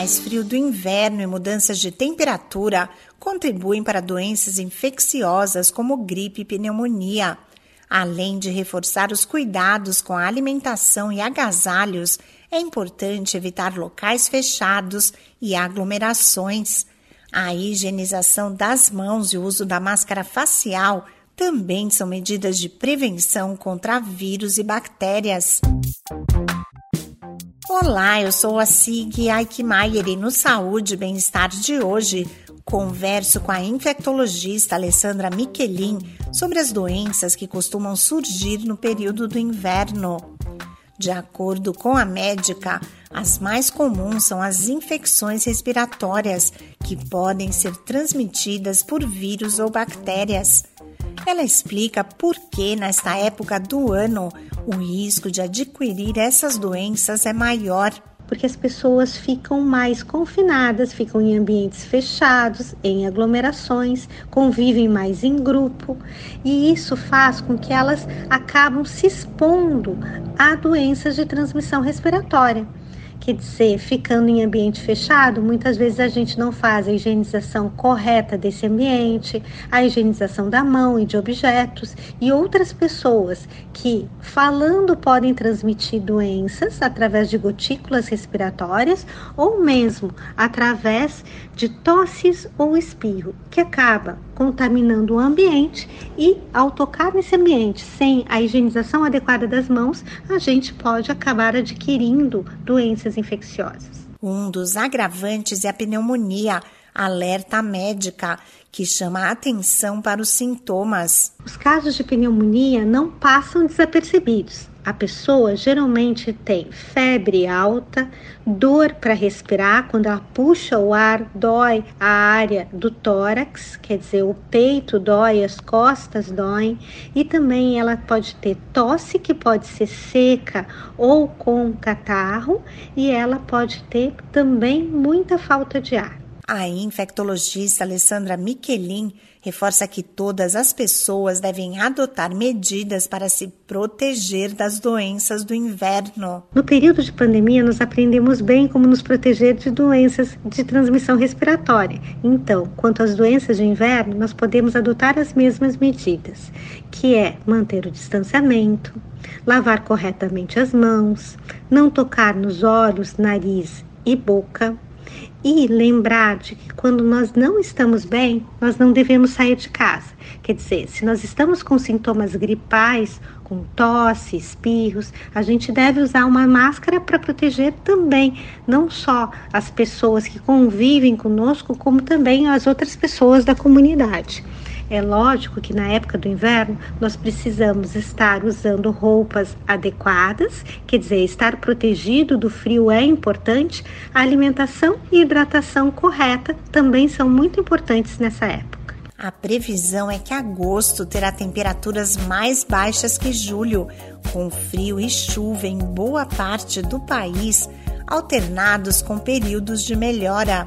mais frio do inverno e mudanças de temperatura contribuem para doenças infecciosas como gripe e pneumonia. Além de reforçar os cuidados com a alimentação e agasalhos, é importante evitar locais fechados e aglomerações. A higienização das mãos e o uso da máscara facial também são medidas de prevenção contra vírus e bactérias. Olá, eu sou a Sig Aikmaier e no Saúde e Bem-Estar de hoje converso com a infectologista Alessandra Michelin sobre as doenças que costumam surgir no período do inverno. De acordo com a médica, as mais comuns são as infecções respiratórias, que podem ser transmitidas por vírus ou bactérias. Ela explica por que, nesta época do ano, o risco de adquirir essas doenças é maior. Porque as pessoas ficam mais confinadas, ficam em ambientes fechados, em aglomerações, convivem mais em grupo, e isso faz com que elas acabam se expondo a doenças de transmissão respiratória. Quer dizer, ficando em ambiente fechado, muitas vezes a gente não faz a higienização correta desse ambiente, a higienização da mão e de objetos, e outras pessoas que, falando, podem transmitir doenças através de gotículas respiratórias ou mesmo através de tosses ou espirro, que acaba contaminando o ambiente e, ao tocar nesse ambiente sem a higienização adequada das mãos, a gente pode acabar adquirindo doenças infecciosas. Um dos agravantes é a pneumonia, alerta médica, que chama a atenção para os sintomas. Os casos de pneumonia não passam desapercebidos. A pessoa geralmente tem febre alta, dor para respirar, quando ela puxa o ar, dói a área do tórax, quer dizer, o peito dói, as costas doem, e também ela pode ter tosse, que pode ser seca ou com catarro, e ela pode ter também muita falta de ar. A infectologista Alessandra Michelin reforça que todas as pessoas devem adotar medidas para se proteger das doenças do inverno. No período de pandemia, nós aprendemos bem como nos proteger de doenças de transmissão respiratória. Então, quanto às doenças de inverno, nós podemos adotar as mesmas medidas, que é manter o distanciamento, lavar corretamente as mãos, não tocar nos olhos, nariz e boca e lembrar de que quando nós não estamos bem, nós não devemos sair de casa. Quer dizer, se nós estamos com sintomas gripais, com tosse, espirros, a gente deve usar uma máscara para proteger também, não só as pessoas que convivem conosco, como também as outras pessoas da comunidade. É lógico que na época do inverno nós precisamos estar usando roupas adequadas, quer dizer, estar protegido do frio é importante. A alimentação e hidratação correta também são muito importantes nessa época. A previsão é que agosto terá temperaturas mais baixas que julho, com frio e chuva em boa parte do país, alternados com períodos de melhora.